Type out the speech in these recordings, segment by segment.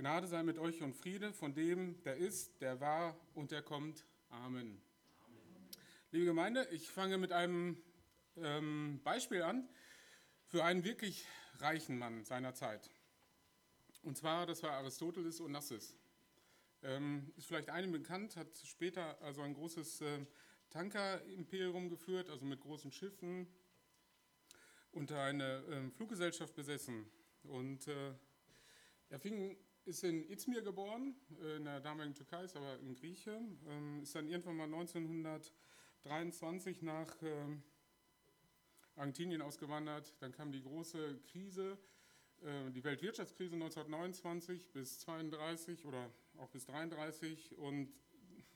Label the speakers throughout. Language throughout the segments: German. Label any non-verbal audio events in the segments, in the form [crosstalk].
Speaker 1: Gnade sei mit euch und Friede von dem, der ist, der war und der kommt. Amen. Liebe Gemeinde, ich fange mit einem ähm, Beispiel an für einen wirklich reichen Mann seiner Zeit. Und zwar, das war Aristoteles Onassis. Ähm, ist vielleicht einem bekannt, hat später also ein großes äh, Tanker-Imperium geführt, also mit großen Schiffen, unter eine äh, Fluggesellschaft besessen. Und äh, er fing, ist in Izmir geboren, äh, in der damaligen Türkei, ist aber in Grieche, ähm, ist dann irgendwann mal 1923 nach ähm, Argentinien ausgewandert. Dann kam die große Krise, äh, die Weltwirtschaftskrise 1929 bis 32 oder auch bis 33 und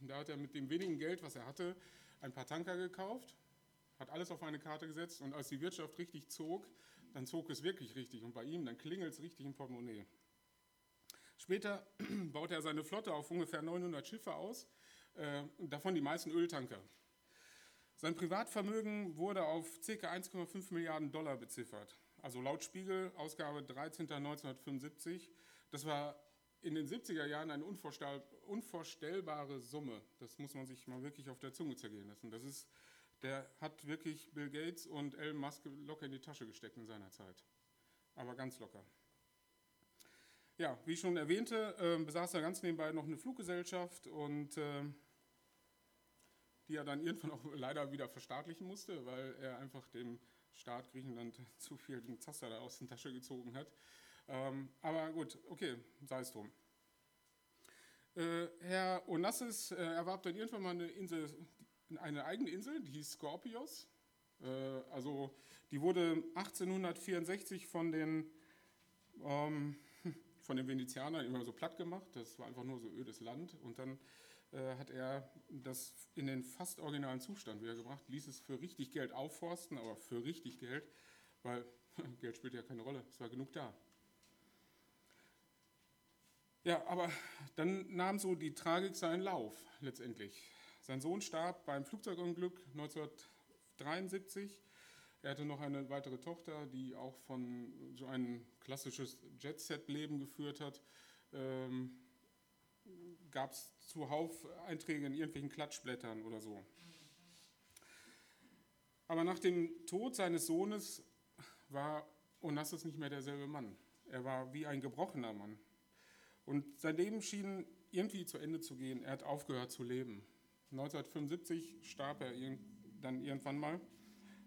Speaker 1: da hat er mit dem wenigen Geld, was er hatte, ein paar Tanker gekauft, hat alles auf eine Karte gesetzt und als die Wirtschaft richtig zog, dann zog es wirklich richtig und bei ihm, dann klingelt es richtig im Portemonnaie. Später [clears throat] baute er seine Flotte auf ungefähr 900 Schiffe aus, äh, davon die meisten Öltanker. Sein Privatvermögen wurde auf ca. 1,5 Milliarden Dollar beziffert. Also laut Spiegel, Ausgabe 13.1975. Das war in den 70er Jahren eine unvorstellbare Summe. Das muss man sich mal wirklich auf der Zunge zergehen lassen. Das ist, der hat wirklich Bill Gates und Elon Musk locker in die Tasche gesteckt in seiner Zeit. Aber ganz locker. Ja, wie ich schon erwähnte, äh, besaß er ganz nebenbei noch eine Fluggesellschaft und äh, die er dann irgendwann auch [laughs] leider wieder verstaatlichen musste, weil er einfach dem Staat Griechenland [laughs] zu viel den Zaster da aus der Tasche gezogen hat. Ähm, aber gut, okay, sei es drum. Äh, Herr Onassis äh, erwarb dann irgendwann mal eine Insel, eine eigene Insel, die hieß Skorpios. Äh, also die wurde 1864 von den, ähm, von den Venezianern immer so platt gemacht. Das war einfach nur so ödes Land. Und dann äh, hat er das in den fast originalen Zustand wiedergebracht, ließ es für richtig Geld aufforsten, aber für richtig Geld, weil [laughs] Geld spielt ja keine Rolle, es war genug da. Ja, aber dann nahm so die Tragik seinen Lauf letztendlich. Sein Sohn starb beim Flugzeugunglück 1973. Er hatte noch eine weitere Tochter, die auch von so ein klassisches Jet-Set-Leben geführt hat. Ähm, gab es zuhauf Einträge in irgendwelchen Klatschblättern oder so. Aber nach dem Tod seines Sohnes war Onassis nicht mehr derselbe Mann. Er war wie ein gebrochener Mann. Und sein Leben schien irgendwie zu Ende zu gehen. Er hat aufgehört zu leben. 1975 starb er dann irgendwann mal,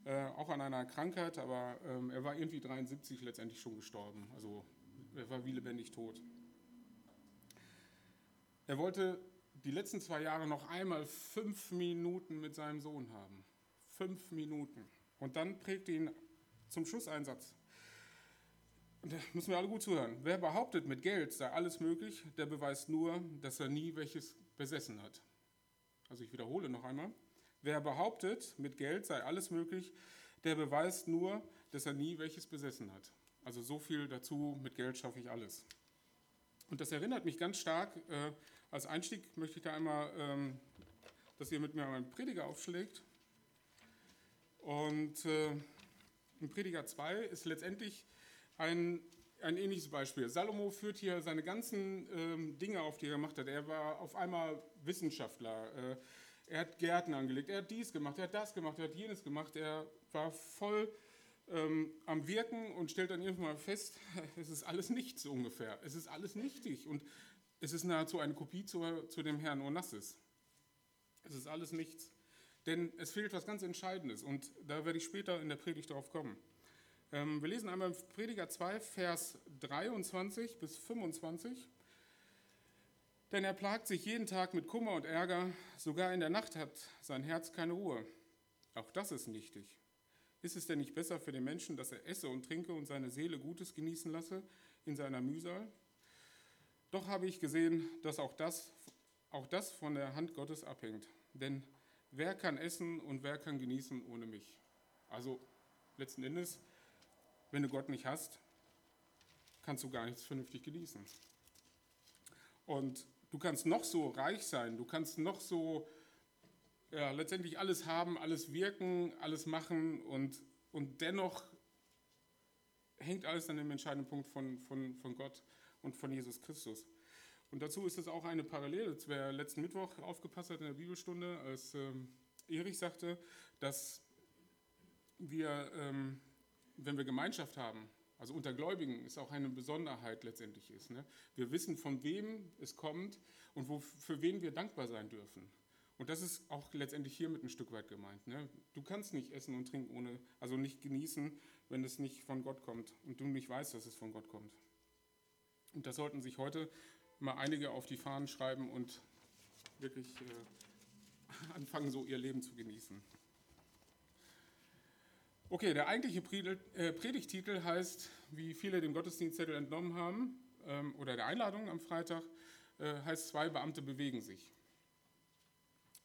Speaker 1: äh, auch an einer Krankheit, aber ähm, er war irgendwie 73 letztendlich schon gestorben. Also er war wie lebendig tot. Er wollte die letzten zwei Jahre noch einmal fünf Minuten mit seinem Sohn haben. Fünf Minuten. Und dann prägte ihn zum Schlusseinsatz. Und da müssen wir alle gut zuhören. Wer behauptet, mit Geld sei alles möglich, der beweist nur, dass er nie welches besessen hat. Also ich wiederhole noch einmal. Wer behauptet, mit Geld sei alles möglich, der beweist nur, dass er nie welches besessen hat. Also so viel dazu, mit Geld schaffe ich alles. Und das erinnert mich ganz stark, äh, als Einstieg möchte ich da einmal, ähm, dass ihr mit mir einen Prediger aufschlägt. Und äh, in Prediger 2 ist letztendlich ein, ein ähnliches Beispiel. Salomo führt hier seine ganzen ähm, Dinge auf, die er gemacht hat. Er war auf einmal Wissenschaftler. Äh, er hat Gärten angelegt, er hat dies gemacht, er hat das gemacht, er hat jenes gemacht. Er war voll ähm, am Wirken und stellt dann irgendwann mal fest, [laughs] es ist alles nichts ungefähr. Es ist alles nichtig und es ist nahezu eine Kopie zu, zu dem Herrn Onassis. Es ist alles nichts. Denn es fehlt was ganz Entscheidendes und da werde ich später in der Predigt darauf kommen. Ähm, wir lesen einmal Prediger 2, Vers 23 bis 25. Denn er plagt sich jeden Tag mit Kummer und Ärger, sogar in der Nacht hat sein Herz keine Ruhe. Auch das ist nichtig. Ist es denn nicht besser für den Menschen, dass er esse und trinke und seine Seele Gutes genießen lasse in seiner Mühsal? Doch habe ich gesehen, dass auch das, auch das von der Hand Gottes abhängt. Denn wer kann essen und wer kann genießen ohne mich? Also letzten Endes, wenn du Gott nicht hast, kannst du gar nichts vernünftig genießen. Und du kannst noch so reich sein, du kannst noch so ja, letztendlich alles haben, alles wirken, alles machen und, und dennoch hängt alles an dem entscheidenden Punkt von, von, von Gott und von Jesus Christus. Und dazu ist es auch eine Parallele. Wer letzten Mittwoch aufgepasst hat in der Bibelstunde, als ähm, Erich sagte, dass wir, ähm, wenn wir Gemeinschaft haben, also unter Gläubigen ist auch eine Besonderheit letztendlich ist. Ne? Wir wissen, von wem es kommt und wo, für wen wir dankbar sein dürfen. Und das ist auch letztendlich hiermit ein Stück weit gemeint. Ne? Du kannst nicht essen und trinken ohne, also nicht genießen, wenn es nicht von Gott kommt und du nicht weißt, dass es von Gott kommt. Und das sollten sich heute mal einige auf die Fahnen schreiben und wirklich äh, [laughs] anfangen, so ihr Leben zu genießen. Okay, der eigentliche äh, Predigtitel heißt, wie viele dem Gottesdienstzettel entnommen haben, ähm, oder der Einladung am Freitag, äh, heißt Zwei Beamte bewegen sich.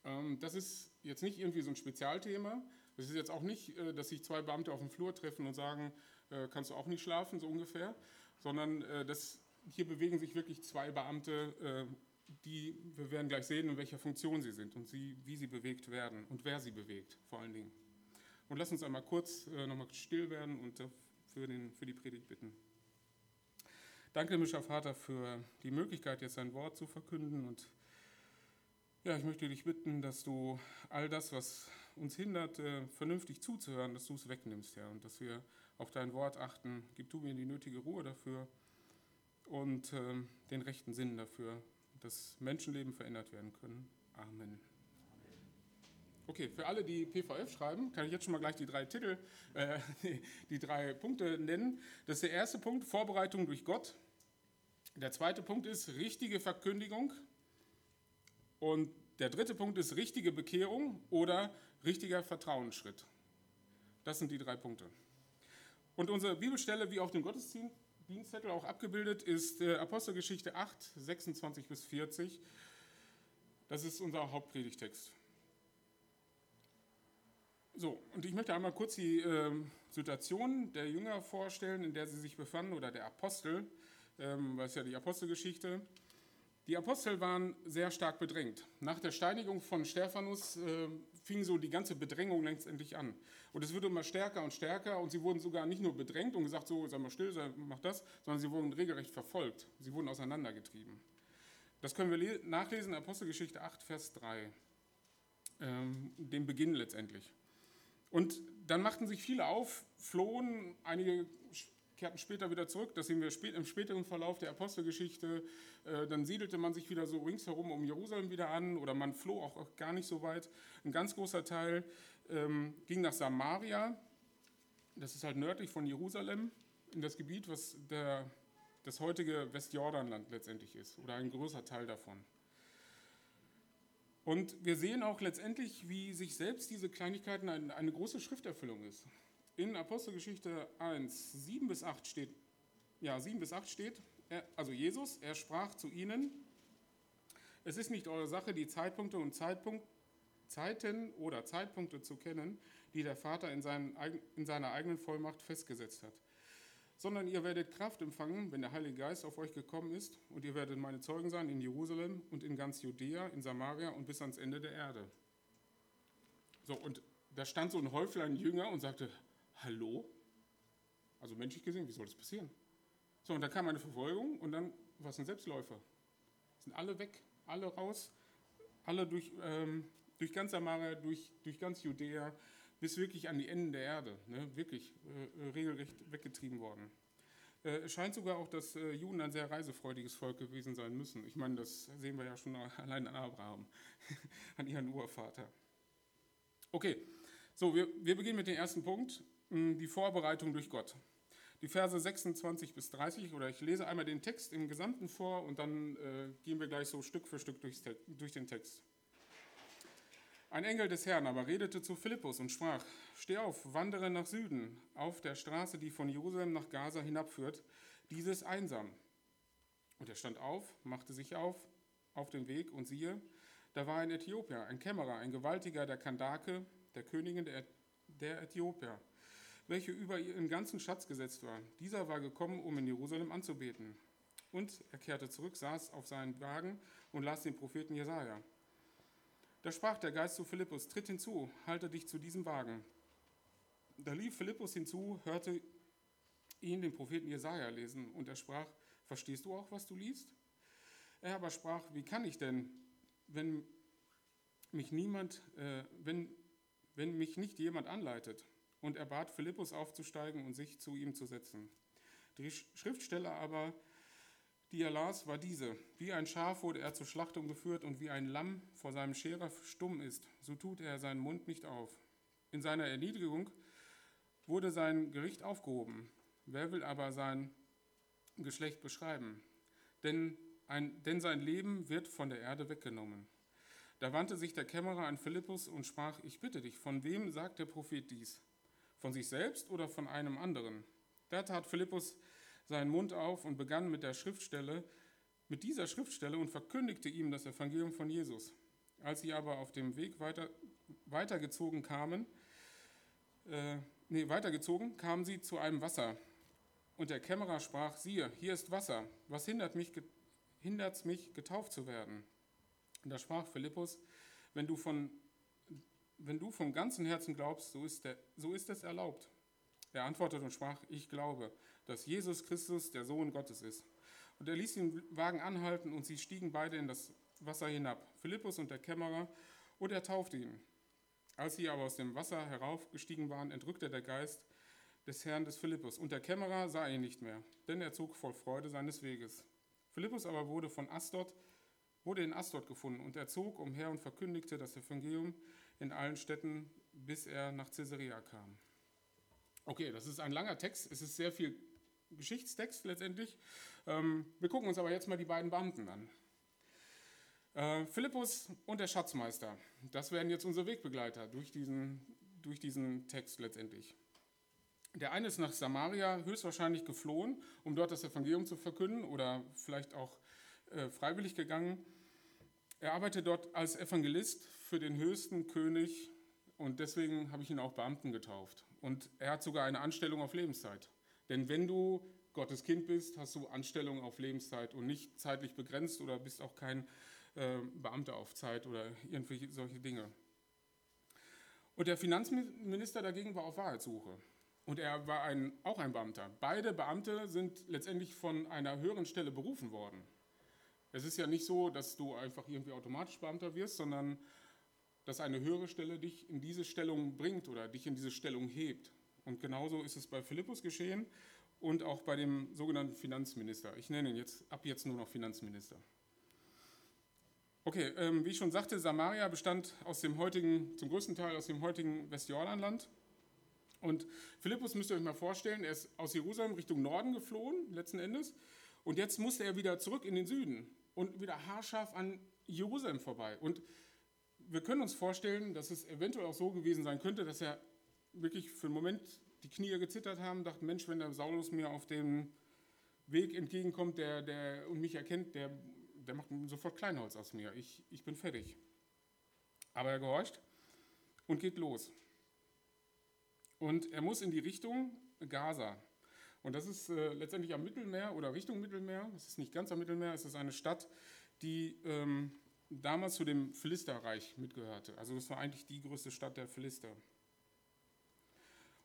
Speaker 1: Ähm, das ist jetzt nicht irgendwie so ein Spezialthema. Das ist jetzt auch nicht, äh, dass sich zwei Beamte auf dem Flur treffen und sagen, kannst du auch nicht schlafen, so ungefähr, sondern das, hier bewegen sich wirklich zwei Beamte, die, wir werden gleich sehen, in welcher Funktion sie sind und sie, wie sie bewegt werden und wer sie bewegt, vor allen Dingen. Und lass uns einmal kurz äh, nochmal still werden und für, den, für die Predigt bitten. Danke, himmlischer Vater, für die Möglichkeit, jetzt ein Wort zu verkünden. Und ja, ich möchte dich bitten, dass du all das, was uns hindert, äh, vernünftig zuzuhören, dass du es wegnimmst, Herr, und dass wir auf dein Wort achten. Gib du mir die nötige Ruhe dafür und äh, den rechten Sinn dafür, dass Menschenleben verändert werden können. Amen. Okay, für alle, die PVF schreiben, kann ich jetzt schon mal gleich die drei Titel, äh, [laughs] die drei Punkte nennen. Das ist der erste Punkt, Vorbereitung durch Gott. Der zweite Punkt ist richtige Verkündigung. Und der dritte Punkt ist richtige Bekehrung oder richtiger Vertrauensschritt. Das sind die drei Punkte. Und unsere Bibelstelle, wie auf dem Gottesdienstzettel auch abgebildet, ist äh, Apostelgeschichte 8, 26 bis 40. Das ist unser Hauptpredigtext. So, und ich möchte einmal kurz die äh, Situation der Jünger vorstellen, in der sie sich befanden, oder der Apostel, ähm, weil es ja die Apostelgeschichte. Die Apostel waren sehr stark bedrängt. Nach der Steinigung von Stephanus äh, fing so die ganze Bedrängung letztendlich an. Und es wurde immer stärker und stärker und sie wurden sogar nicht nur bedrängt und gesagt, so, sei mal still, sei, mach das, sondern sie wurden regelrecht verfolgt. Sie wurden auseinandergetrieben. Das können wir nachlesen in Apostelgeschichte 8, Vers 3, ähm, dem Beginn letztendlich. Und dann machten sich viele auf, flohen, einige kehrten später wieder zurück. Das sehen wir im späteren Verlauf der Apostelgeschichte. Äh, dann siedelte man sich wieder so ringsherum um Jerusalem wieder an oder man floh auch gar nicht so weit. Ein ganz großer Teil ähm, ging nach Samaria, das ist halt nördlich von Jerusalem, in das Gebiet, was der, das heutige Westjordanland letztendlich ist oder ein größer Teil davon. Und wir sehen auch letztendlich, wie sich selbst diese Kleinigkeiten eine, eine große Schrifterfüllung ist. In Apostelgeschichte 1, 7 bis 8 steht, ja, 7 bis 8 steht, er, also Jesus, er sprach zu ihnen, es ist nicht eure Sache, die Zeitpunkte und Zeitpunkt, Zeiten oder Zeitpunkte zu kennen, die der Vater in, seinen, in seiner eigenen Vollmacht festgesetzt hat sondern ihr werdet Kraft empfangen, wenn der Heilige Geist auf euch gekommen ist, und ihr werdet meine Zeugen sein in Jerusalem und in ganz Judäa, in Samaria und bis ans Ende der Erde. So, und da stand so ein Häuflein Jünger und sagte, hallo? Also menschlich gesehen, wie soll das passieren? So, und dann kam eine Verfolgung und dann war es ein Selbstläufer. Sind alle weg, alle raus, alle durch, ähm, durch ganz Samaria, durch, durch ganz Judäa, bis wirklich an die Enden der Erde, ne, wirklich äh, regelrecht weggetrieben worden. Äh, es scheint sogar auch, dass äh, Juden ein sehr reisefreudiges Volk gewesen sein müssen. Ich meine, das sehen wir ja schon allein an Abraham, [laughs] an ihren Urvater. Okay, so, wir, wir beginnen mit dem ersten Punkt, hm, die Vorbereitung durch Gott. Die Verse 26 bis 30, oder ich lese einmal den Text im Gesamten vor und dann äh, gehen wir gleich so Stück für Stück durch den Text. Ein Engel des Herrn aber redete zu Philippus und sprach, Steh auf, wandere nach Süden, auf der Straße, die von Jerusalem nach Gaza hinabführt, dieses einsam. Und er stand auf, machte sich auf, auf den Weg, und siehe, da war ein Äthiopier, ein Kämmerer, ein Gewaltiger der Kandake, der Königin der, der Äthiopier, welche über ihren ganzen Schatz gesetzt war. Dieser war gekommen, um in Jerusalem anzubeten. Und er kehrte zurück, saß auf seinen Wagen und las den Propheten Jesaja. Da sprach der Geist zu Philippus: Tritt hinzu, halte dich zu diesem Wagen. Da lief Philippus hinzu, hörte ihn, den Propheten Jesaja, lesen, und er sprach: Verstehst du auch, was du liest? Er aber sprach, wie kann ich denn, wenn mich niemand, äh, wenn, wenn mich nicht jemand anleitet? Und er bat Philippus aufzusteigen und sich zu ihm zu setzen. Die Schriftstelle aber, die er las, war diese. Wie ein Schaf wurde er zur Schlachtung geführt und wie ein Lamm vor seinem Scherer stumm ist, so tut er seinen Mund nicht auf. In seiner Erniedrigung wurde sein Gericht aufgehoben. Wer will aber sein Geschlecht beschreiben? Denn, ein, denn sein Leben wird von der Erde weggenommen. Da wandte sich der Kämmerer an Philippus und sprach, ich bitte dich, von wem sagt der Prophet dies? Von sich selbst oder von einem anderen? Da tat Philippus seinen Mund auf und begann mit der Schriftstelle, mit dieser Schriftstelle und verkündigte ihm das Evangelium von Jesus. Als sie aber auf dem Weg weiter, weitergezogen kamen, äh, nee, weitergezogen, kamen sie zu einem Wasser. Und der Kämmerer sprach, siehe, hier ist Wasser. Was hindert mich, hindert mich getauft zu werden? Und da sprach Philippus, wenn du von wenn du vom ganzen Herzen glaubst, so ist, der, so ist es erlaubt. Er antwortete und sprach, ich glaube, dass Jesus Christus der Sohn Gottes ist. Und er ließ den Wagen anhalten und sie stiegen beide in das Wasser hinab, Philippus und der Kämmerer, und er taufte ihn. Als sie aber aus dem Wasser heraufgestiegen waren, entrückte der Geist des Herrn des Philippus, und der Kämmerer sah ihn nicht mehr, denn er zog voll Freude seines Weges. Philippus aber wurde von Astot, wurde in Astot gefunden, und er zog umher und verkündigte das Evangelium in allen Städten, bis er nach Caesarea kam. Okay, das ist ein langer Text, es ist sehr viel Geschichtstext letztendlich. Ähm, wir gucken uns aber jetzt mal die beiden Beamten an. Äh, Philippus und der Schatzmeister, das werden jetzt unsere Wegbegleiter durch diesen, durch diesen Text letztendlich. Der eine ist nach Samaria höchstwahrscheinlich geflohen, um dort das Evangelium zu verkünden oder vielleicht auch äh, freiwillig gegangen. Er arbeitet dort als Evangelist für den höchsten König und deswegen habe ich ihn auch Beamten getauft. Und er hat sogar eine Anstellung auf Lebenszeit. Denn wenn du Gottes Kind bist, hast du Anstellung auf Lebenszeit und nicht zeitlich begrenzt oder bist auch kein äh, Beamter auf Zeit oder irgendwelche solche Dinge. Und der Finanzminister dagegen war auf Wahrheitssuche. Und er war ein, auch ein Beamter. Beide Beamte sind letztendlich von einer höheren Stelle berufen worden. Es ist ja nicht so, dass du einfach irgendwie automatisch Beamter wirst, sondern dass eine höhere Stelle dich in diese Stellung bringt oder dich in diese Stellung hebt. Und genauso ist es bei Philippus geschehen und auch bei dem sogenannten Finanzminister. Ich nenne ihn jetzt ab jetzt nur noch Finanzminister. Okay, ähm, wie ich schon sagte, Samaria bestand aus dem heutigen, zum größten Teil aus dem heutigen Westjordanland. Und Philippus müsst ihr euch mal vorstellen, er ist aus Jerusalem Richtung Norden geflohen, letzten Endes. Und jetzt musste er wieder zurück in den Süden und wieder haarscharf an Jerusalem vorbei. Und wir können uns vorstellen, dass es eventuell auch so gewesen sein könnte, dass er wirklich für einen Moment die Knie gezittert haben, dachte, Mensch, wenn der Saulus mir auf dem Weg entgegenkommt der, der, und mich erkennt, der, der macht sofort Kleinholz aus mir. Ich, ich bin fertig. Aber er gehorcht und geht los. Und er muss in die Richtung Gaza. Und das ist äh, letztendlich am Mittelmeer oder Richtung Mittelmeer. Es ist nicht ganz am Mittelmeer, es ist eine Stadt, die ähm, damals zu dem Philisterreich mitgehörte. Also das war eigentlich die größte Stadt der Philister.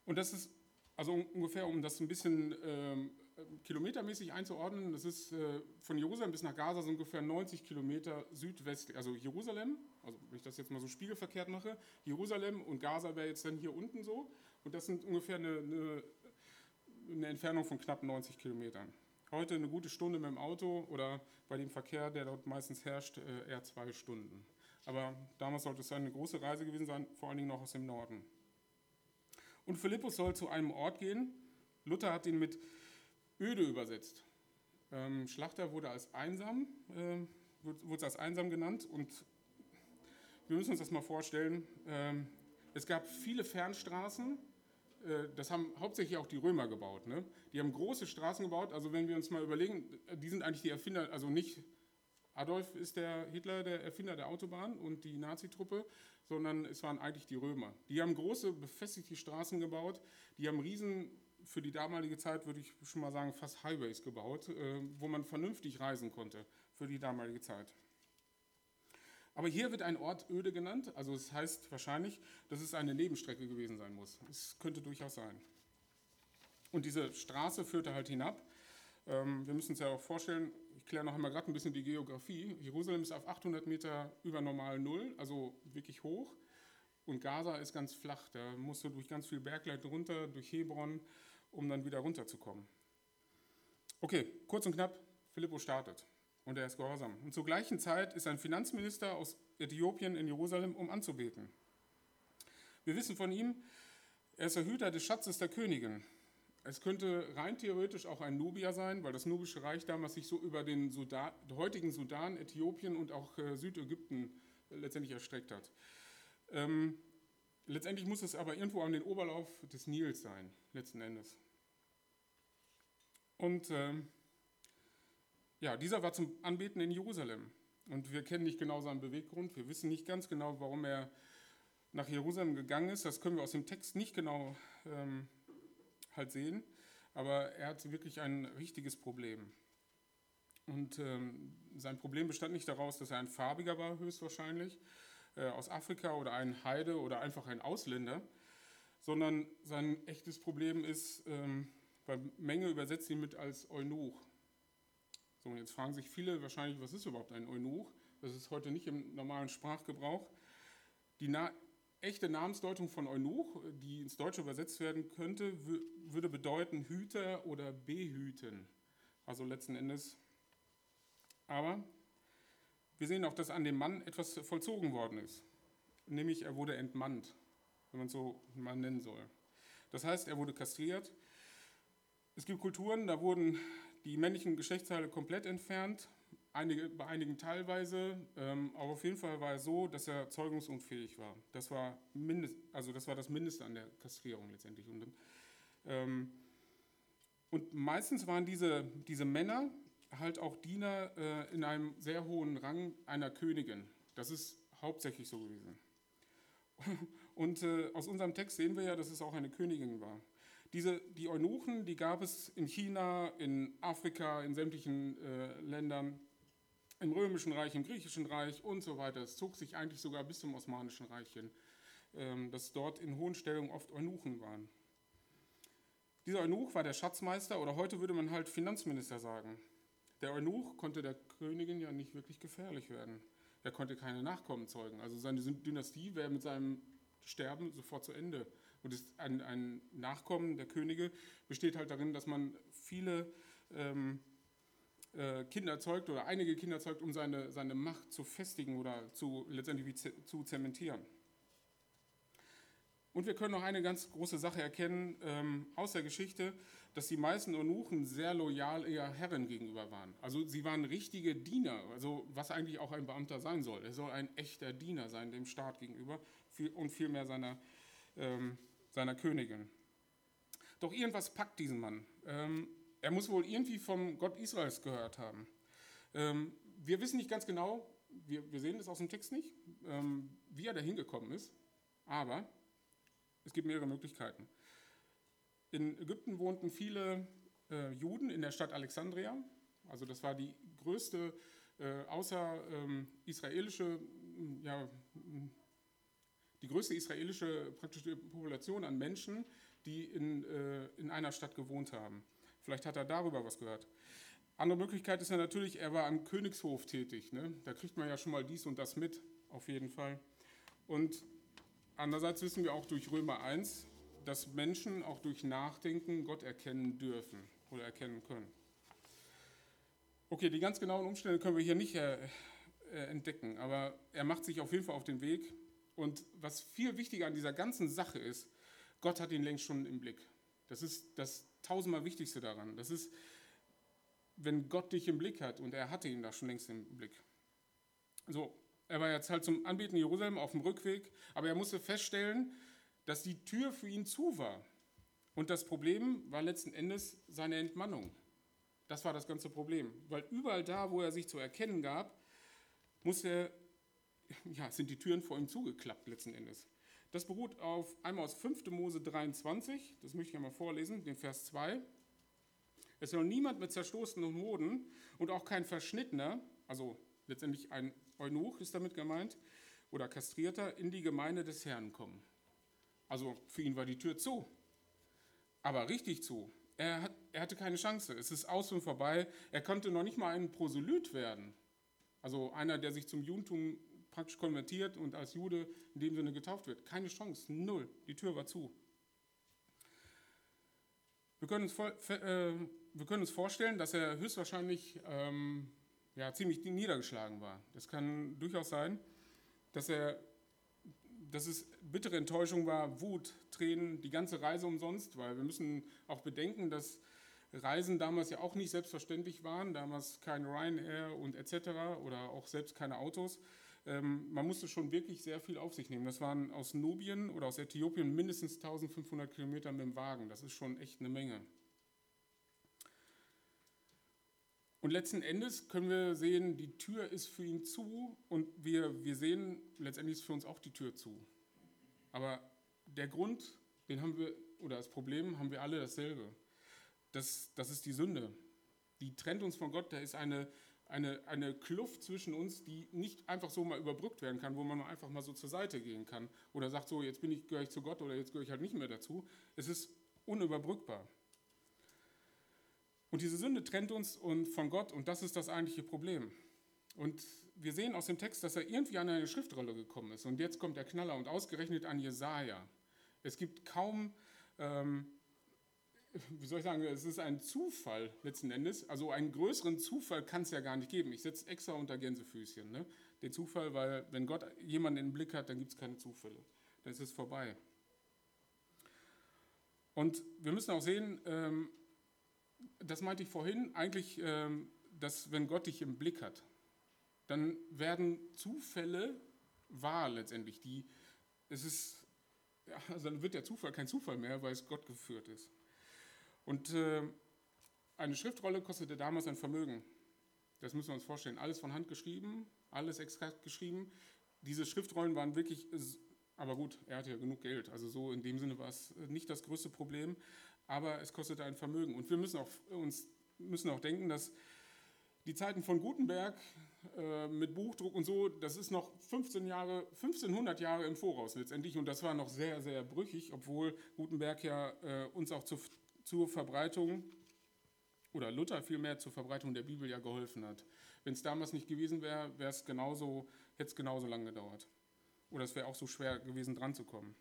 Speaker 1: Und das ist, also ungefähr, um das ein bisschen ähm, kilometermäßig einzuordnen, das ist äh, von Jerusalem bis nach Gaza so ungefähr 90 Kilometer südwestlich. Also Jerusalem, also wenn ich das jetzt mal so spiegelverkehrt mache, Jerusalem und Gaza wäre jetzt dann hier unten so. Und das sind ungefähr eine, eine, eine Entfernung von knapp 90 Kilometern. Heute eine gute Stunde mit dem Auto oder bei dem Verkehr, der dort meistens herrscht, äh, eher zwei Stunden. Aber damals sollte es eine große Reise gewesen sein, vor allen Dingen noch aus dem Norden. Und Philippus soll zu einem Ort gehen. Luther hat ihn mit öde übersetzt. Ähm, Schlachter wurde als einsam, äh, wurde als einsam genannt und wir müssen uns das mal vorstellen. Ähm, es gab viele Fernstraßen, äh, das haben hauptsächlich auch die Römer gebaut. Ne? Die haben große Straßen gebaut. Also wenn wir uns mal überlegen, die sind eigentlich die Erfinder, also nicht Adolf ist der Hitler, der Erfinder der Autobahn und die Nazitruppe, sondern es waren eigentlich die Römer. Die haben große befestigte Straßen gebaut. Die haben riesen, für die damalige Zeit würde ich schon mal sagen, fast Highways gebaut, äh, wo man vernünftig reisen konnte für die damalige Zeit. Aber hier wird ein Ort öde genannt, also es das heißt wahrscheinlich, dass es eine Nebenstrecke gewesen sein muss. Es könnte durchaus sein. Und diese Straße führte halt hinab wir müssen uns ja auch vorstellen, ich kläre noch einmal gerade ein bisschen die Geografie. Jerusalem ist auf 800 Meter über normal Null, also wirklich hoch. Und Gaza ist ganz flach. Da musst du durch ganz viel Bergleid runter, durch Hebron, um dann wieder runterzukommen. Okay, kurz und knapp, Philippo startet und er ist gehorsam. Und zur gleichen Zeit ist ein Finanzminister aus Äthiopien in Jerusalem, um anzubeten. Wir wissen von ihm, er ist der Hüter des Schatzes der Königin. Es könnte rein theoretisch auch ein Nubier sein, weil das nubische Reich damals sich so über den Sudan, heutigen Sudan, Äthiopien und auch äh, Südägypten äh, letztendlich erstreckt hat. Ähm, letztendlich muss es aber irgendwo an den Oberlauf des Nils sein, letzten Endes. Und ähm, ja, dieser war zum Anbeten in Jerusalem. Und wir kennen nicht genau seinen Beweggrund. Wir wissen nicht ganz genau, warum er nach Jerusalem gegangen ist. Das können wir aus dem Text nicht genau ähm, halt sehen. Aber er hat wirklich ein richtiges Problem. Und ähm, sein Problem bestand nicht daraus, dass er ein Farbiger war, höchstwahrscheinlich, äh, aus Afrika oder ein Heide oder einfach ein Ausländer, sondern sein echtes Problem ist, ähm, weil Menge übersetzt ihn mit als Eunuch. So, und jetzt fragen sich viele wahrscheinlich, was ist überhaupt ein Eunuch? Das ist heute nicht im normalen Sprachgebrauch. Die na echte Namensdeutung von Eunuch, die ins Deutsche übersetzt werden könnte, würde bedeuten Hüter oder Behüten. Also letzten Endes. Aber wir sehen auch, dass an dem Mann etwas vollzogen worden ist. Nämlich er wurde entmannt, wenn man so mal nennen soll. Das heißt, er wurde kastriert. Es gibt Kulturen, da wurden die männlichen Geschlechtsteile komplett entfernt, einige, bei einigen teilweise, ähm, aber auf jeden Fall war es so, dass er zeugungsunfähig war. Das war, mindest, also das, war das Mindeste an der Kastrierung letztendlich. Und, ähm, und meistens waren diese, diese Männer halt auch Diener äh, in einem sehr hohen Rang einer Königin. Das ist hauptsächlich so gewesen. [laughs] Und äh, aus unserem Text sehen wir ja, dass es auch eine Königin war. Diese, die Eunuchen, die gab es in China, in Afrika, in sämtlichen äh, Ländern, im Römischen Reich, im Griechischen Reich und so weiter. Es zog sich eigentlich sogar bis zum Osmanischen Reich hin, ähm, dass dort in hohen Stellungen oft Eunuchen waren. Dieser Eunuch war der Schatzmeister oder heute würde man halt Finanzminister sagen. Der Eunuch konnte der Königin ja nicht wirklich gefährlich werden. Er konnte keine Nachkommen zeugen. Also seine Dynastie wäre mit seinem Sterben sofort zu Ende. Und ein, ein, Nachkommen der Könige besteht halt darin, dass man viele ähm, äh, Kinder zeugt oder einige Kinder zeugt, um seine, seine Macht zu festigen oder zu, letztendlich zu zementieren. Und wir können noch eine ganz große Sache erkennen ähm, aus der Geschichte, dass die meisten Eunuchen sehr loyal ihrer Herren gegenüber waren. Also sie waren richtige Diener, also was eigentlich auch ein Beamter sein soll. Er soll ein echter Diener sein dem Staat gegenüber und vielmehr seiner, ähm, seiner Königin. Doch irgendwas packt diesen Mann. Ähm, er muss wohl irgendwie vom Gott Israels gehört haben. Ähm, wir wissen nicht ganz genau, wir, wir sehen das aus dem Text nicht, ähm, wie er da hingekommen ist, aber es gibt mehrere Möglichkeiten. In Ägypten wohnten viele äh, Juden in der Stadt Alexandria. Also das war die größte äh, außer ähm, israelische, ja, die größte israelische praktische Population an Menschen, die in, äh, in einer Stadt gewohnt haben. Vielleicht hat er darüber was gehört. Andere Möglichkeit ist ja natürlich, er war am Königshof tätig. Ne? Da kriegt man ja schon mal dies und das mit, auf jeden Fall. Und Andererseits wissen wir auch durch Römer 1, dass Menschen auch durch Nachdenken Gott erkennen dürfen oder erkennen können. Okay, die ganz genauen Umstände können wir hier nicht äh, äh, entdecken, aber er macht sich auf jeden Fall auf den Weg. Und was viel wichtiger an dieser ganzen Sache ist, Gott hat ihn längst schon im Blick. Das ist das tausendmal Wichtigste daran. Das ist, wenn Gott dich im Blick hat und er hatte ihn da schon längst im Blick. So, er war jetzt halt zum Anbeten Jerusalem auf dem Rückweg, aber er musste feststellen, dass die Tür für ihn zu war. Und das Problem war letzten Endes seine Entmannung. Das war das ganze Problem. Weil überall da, wo er sich zu erkennen gab, musste ja, sind die Türen vor ihm zugeklappt letzten Endes. Das beruht auf einmal aus 5. Mose 23, das möchte ich einmal vorlesen, den Vers 2. Es soll niemand mit zerstoßenen Hoden und auch kein Verschnittener, also letztendlich ein Eunuch ist damit gemeint, oder Kastrierter, in die Gemeinde des Herrn kommen. Also für ihn war die Tür zu, aber richtig zu. Er, hat, er hatte keine Chance. Es ist aus und vorbei. Er konnte noch nicht mal ein Proselyt werden. Also einer, der sich zum Judentum praktisch konvertiert und als Jude in dem Sinne getauft wird. Keine Chance, null. Die Tür war zu. Wir können uns, äh, wir können uns vorstellen, dass er höchstwahrscheinlich ähm, ja, ziemlich niedergeschlagen war. Das kann durchaus sein, dass, er, dass es bittere Enttäuschung war, Wut, Tränen, die ganze Reise umsonst, weil wir müssen auch bedenken, dass Reisen damals ja auch nicht selbstverständlich waren, damals kein Ryanair und etc. oder auch selbst keine Autos. Ähm, man musste schon wirklich sehr viel auf sich nehmen. Das waren aus Nubien oder aus Äthiopien mindestens 1500 Kilometer mit dem Wagen. Das ist schon echt eine Menge. Und letzten Endes können wir sehen, die Tür ist für ihn zu und wir, wir sehen, letztendlich ist für uns auch die Tür zu. Aber der Grund, den haben wir, oder das Problem haben wir alle dasselbe. Das, das ist die Sünde. Die trennt uns von Gott. Da ist eine, eine, eine Kluft zwischen uns, die nicht einfach so mal überbrückt werden kann, wo man einfach mal so zur Seite gehen kann oder sagt so, jetzt bin ich, gehöre ich zu Gott oder jetzt gehöre ich halt nicht mehr dazu. Es ist unüberbrückbar. Und diese Sünde trennt uns von Gott und das ist das eigentliche Problem. Und wir sehen aus dem Text, dass er irgendwie an eine Schriftrolle gekommen ist. Und jetzt kommt der Knaller und ausgerechnet an Jesaja. Es gibt kaum ähm, wie soll ich sagen, es ist ein Zufall letzten Endes. Also einen größeren Zufall kann es ja gar nicht geben. Ich setze extra unter Gänsefüßchen. Ne? Den Zufall, weil wenn Gott jemanden im Blick hat, dann gibt es keine Zufälle. Dann ist es vorbei. Und wir müssen auch sehen, ähm, das meinte ich vorhin, eigentlich, ähm, dass wenn Gott dich im Blick hat, dann werden Zufälle wahr letztendlich. Die, es ist, ja, also dann wird der Zufall kein Zufall mehr, weil es Gott geführt ist. Und äh, eine Schriftrolle kostete damals ein Vermögen. Das müssen wir uns vorstellen. Alles von Hand geschrieben, alles exakt geschrieben. Diese Schriftrollen waren wirklich, aber gut, er hatte ja genug Geld. Also so in dem Sinne war es nicht das größte Problem, aber es kostete ein Vermögen. Und wir müssen auch, uns müssen auch denken, dass die Zeiten von Gutenberg äh, mit Buchdruck und so, das ist noch 15 Jahre, 1500 Jahre im Voraus letztendlich und das war noch sehr, sehr brüchig, obwohl Gutenberg ja äh, uns auch zu, zur Verbreitung oder Luther vielmehr zur Verbreitung der Bibel ja geholfen hat. Wenn es damals nicht gewesen wäre, wäre es genauso, hätte es genauso lange gedauert. Oder es wäre auch so schwer gewesen, dran zu kommen.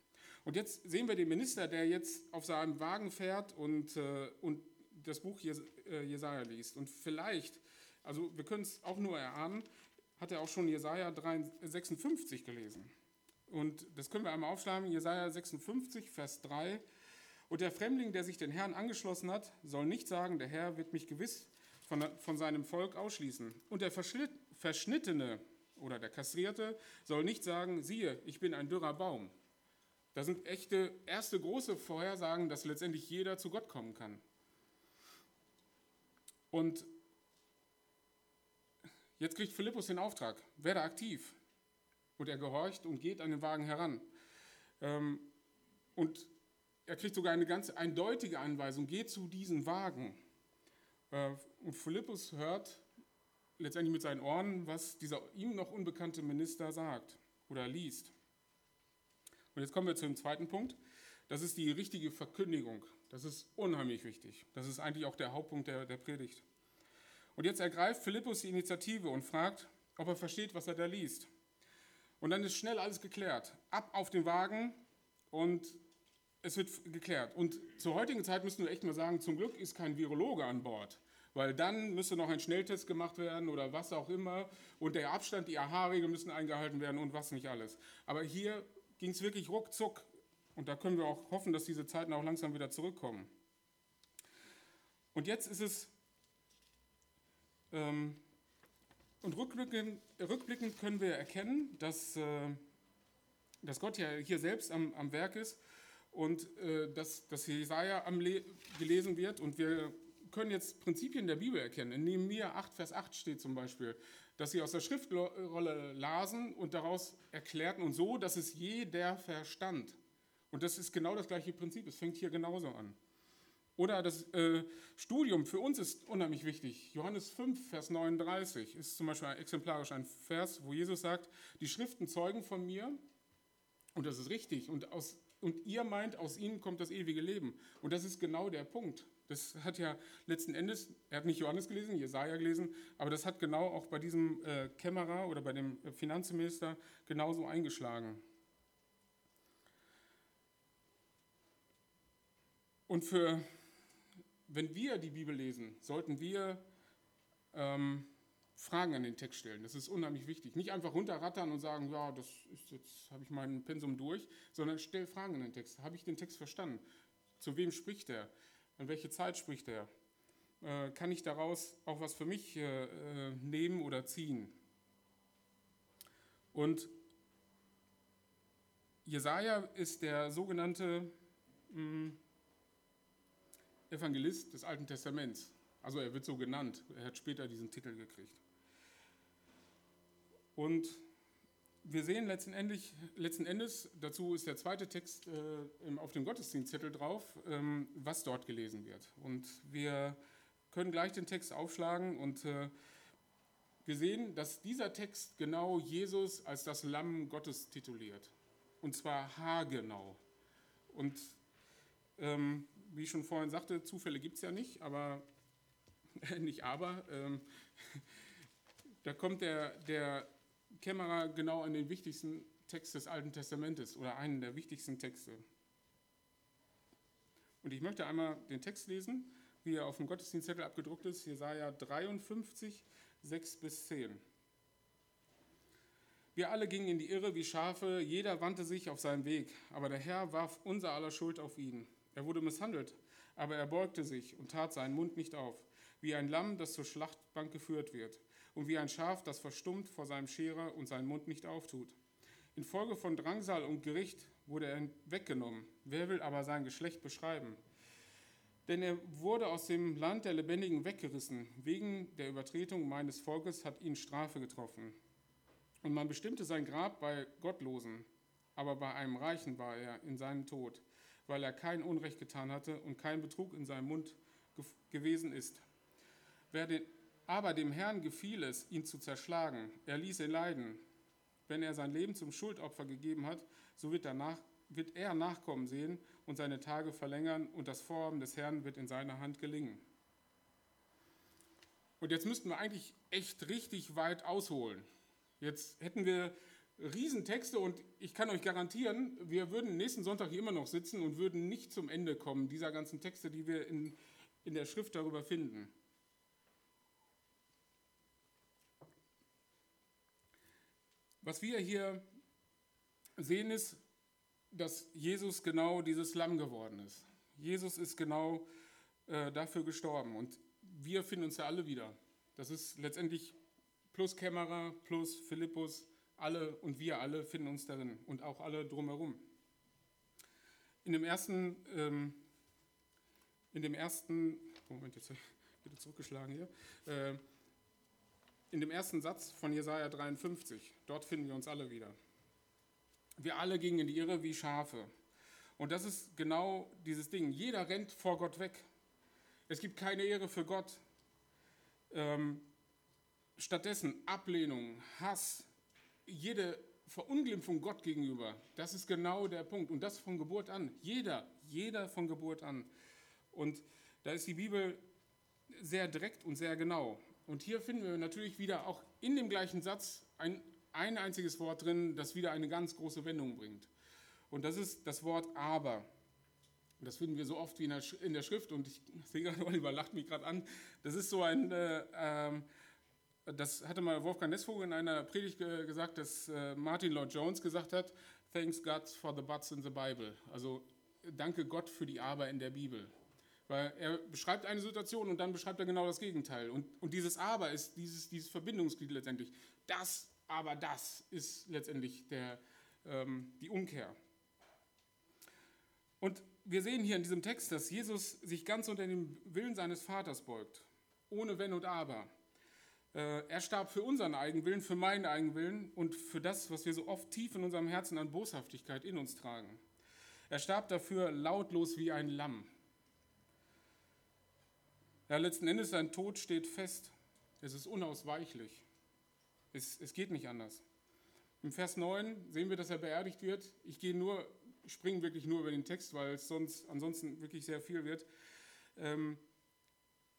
Speaker 1: Und jetzt sehen wir den Minister, der jetzt auf seinem Wagen fährt und, äh, und das Buch Jes äh, Jesaja liest. Und vielleicht, also wir können es auch nur erahnen, hat er auch schon Jesaja 56 gelesen. Und das können wir einmal aufschlagen, Jesaja 56, Vers 3. Und der Fremdling, der sich den Herrn angeschlossen hat, soll nicht sagen, der Herr wird mich gewiss von, von seinem Volk ausschließen. Und der Verschnittene oder der Kastrierte soll nicht sagen, siehe, ich bin ein dürrer Baum. Das sind echte erste große Vorhersagen, dass letztendlich jeder zu Gott kommen kann. Und jetzt kriegt Philippus den Auftrag, werde aktiv. Und er gehorcht und geht an den Wagen heran. Ähm, und er kriegt sogar eine ganz eindeutige Anweisung, geh zu diesem Wagen. Äh, und Philippus hört letztendlich mit seinen Ohren, was dieser ihm noch unbekannte Minister sagt oder liest. Und jetzt kommen wir zu dem zweiten Punkt. Das ist die richtige Verkündigung. Das ist unheimlich wichtig. Das ist eigentlich auch der Hauptpunkt der, der Predigt. Und jetzt ergreift Philippus die Initiative und fragt, ob er versteht, was er da liest. Und dann ist schnell alles geklärt. Ab auf den Wagen und es wird geklärt. Und zur heutigen Zeit müssen wir echt mal sagen, zum Glück ist kein Virologe an Bord. Weil dann müsste noch ein Schnelltest gemacht werden oder was auch immer. Und der Abstand, die AHA-Regeln müssen eingehalten werden und was nicht alles. Aber hier ging es wirklich ruckzuck. Und da können wir auch hoffen, dass diese Zeiten auch langsam wieder zurückkommen. Und jetzt ist es, ähm, und rückblickend, rückblickend, können wir erkennen, dass, äh, dass Gott ja hier selbst am, am Werk ist und äh, dass, dass Jesaja gelesen wird. Und wir können jetzt Prinzipien der Bibel erkennen. In Nehemiah 8, Vers 8 steht zum Beispiel, dass sie aus der Schriftrolle lasen und daraus erklärten und so, dass es jeder verstand. Und das ist genau das gleiche Prinzip. Es fängt hier genauso an. Oder das äh, Studium für uns ist unheimlich wichtig. Johannes 5, Vers 39 ist zum Beispiel exemplarisch ein Vers, wo Jesus sagt, die Schriften zeugen von mir. Und das ist richtig. Und aus und ihr meint, aus ihnen kommt das ewige Leben. Und das ist genau der Punkt. Das hat ja letzten Endes, er hat nicht Johannes gelesen, Jesaja gelesen, aber das hat genau auch bei diesem äh, Kämmerer oder bei dem Finanzminister genauso eingeschlagen. Und für, wenn wir die Bibel lesen, sollten wir ähm, Fragen an den Text stellen. Das ist unheimlich wichtig. Nicht einfach runterrattern und sagen, ja, das ist jetzt habe ich mein Pensum durch, sondern stell Fragen an den Text. Habe ich den Text verstanden? Zu wem spricht er? An welche Zeit spricht er? Äh, kann ich daraus auch was für mich äh, äh nehmen oder ziehen? Und Jesaja ist der sogenannte mh, hm, Evangelist des Alten Testaments. Also er wird so genannt. Er hat später diesen Titel gekriegt. Und wir sehen letztendlich, letzten Endes, dazu ist der zweite Text äh, auf dem Gottesdienstzettel drauf, ähm, was dort gelesen wird. Und wir können gleich den Text aufschlagen und äh, wir sehen, dass dieser Text genau Jesus als das Lamm Gottes tituliert. Und zwar haargenau. Und ähm, wie ich schon vorhin sagte, Zufälle gibt es ja nicht, aber [laughs] nicht aber. Ähm, [laughs] da kommt der, der Kämmerer genau an den wichtigsten Text des Alten Testamentes oder einen der wichtigsten Texte. Und ich möchte einmal den Text lesen, wie er auf dem Gottesdienstzettel abgedruckt ist, Jesaja 53, 6 bis 10. Wir alle gingen in die Irre wie Schafe, jeder wandte sich auf seinen Weg, aber der Herr warf unser aller Schuld auf ihn. Er wurde misshandelt, aber er beugte sich und tat seinen Mund nicht auf, wie ein Lamm, das zur Schlachtbank geführt wird und wie ein Schaf, das verstummt vor seinem Scherer und seinen Mund nicht auftut. Infolge von Drangsal und Gericht wurde er weggenommen. Wer will aber sein Geschlecht beschreiben? Denn er wurde aus dem Land der Lebendigen weggerissen. Wegen der Übertretung meines Volkes hat ihn Strafe getroffen. Und man bestimmte sein Grab bei Gottlosen, aber bei einem Reichen war er in seinem Tod, weil er kein Unrecht getan hatte und kein Betrug in seinem Mund gewesen ist. Wer den aber dem Herrn gefiel es, ihn zu zerschlagen. Er ließ ihn leiden. Wenn er sein Leben zum Schuldopfer gegeben hat, so wird, danach, wird er Nachkommen sehen und seine Tage verlängern und das Vorhaben des Herrn wird in seiner Hand gelingen. Und jetzt müssten wir eigentlich echt richtig weit ausholen. Jetzt hätten wir Riesentexte und ich kann euch garantieren, wir würden nächsten Sonntag hier immer noch sitzen und würden nicht zum Ende kommen dieser ganzen Texte, die wir in, in der Schrift darüber finden. Was wir hier sehen ist, dass Jesus genau dieses Lamm geworden ist. Jesus ist genau äh, dafür gestorben und wir finden uns ja alle wieder. Das ist letztendlich plus Kämmerer, plus Philippus, alle und wir alle finden uns darin und auch alle drumherum. In dem ersten, ähm, in dem ersten, Moment, jetzt wieder zurückgeschlagen hier. Äh, in dem ersten Satz von Jesaja 53. Dort finden wir uns alle wieder. Wir alle gingen in die Irre wie Schafe. Und das ist genau dieses Ding. Jeder rennt vor Gott weg. Es gibt keine Ehre für Gott. Ähm, stattdessen Ablehnung, Hass, jede Verunglimpfung Gott gegenüber. Das ist genau der Punkt. Und das von Geburt an. Jeder, jeder von Geburt an. Und da ist die Bibel sehr direkt und sehr genau. Und hier finden wir natürlich wieder auch in dem gleichen Satz ein, ein einziges Wort drin, das wieder eine ganz große Wendung bringt. Und das ist das Wort aber. Das finden wir so oft wie in der, in der Schrift und ich [laughs] sehe gerade, Oliver lacht mich gerade an. Das ist so ein, äh, äh, das hatte mal Wolfgang Nessvogel in einer Predigt gesagt, dass äh, Martin Lloyd Jones gesagt hat, thanks God for the buts in the Bible. Also danke Gott für die Aber in der Bibel. Weil er beschreibt eine Situation und dann beschreibt er genau das Gegenteil. Und, und dieses Aber ist dieses, dieses Verbindungsglied letztendlich. Das, aber das ist letztendlich der, ähm, die Umkehr. Und wir sehen hier in diesem Text, dass Jesus sich ganz unter den Willen seines Vaters beugt, ohne Wenn und Aber. Äh, er starb für unseren Eigenwillen, für meinen Eigenwillen und für das, was wir so oft tief in unserem Herzen an Boshaftigkeit in uns tragen. Er starb dafür lautlos wie ein Lamm. Ja, letzten Endes, sein Tod steht fest. Es ist unausweichlich. Es, es geht nicht anders. Im Vers 9 sehen wir, dass er beerdigt wird. Ich gehe nur, springe wirklich nur über den Text, weil es sonst ansonsten wirklich sehr viel wird. Ähm,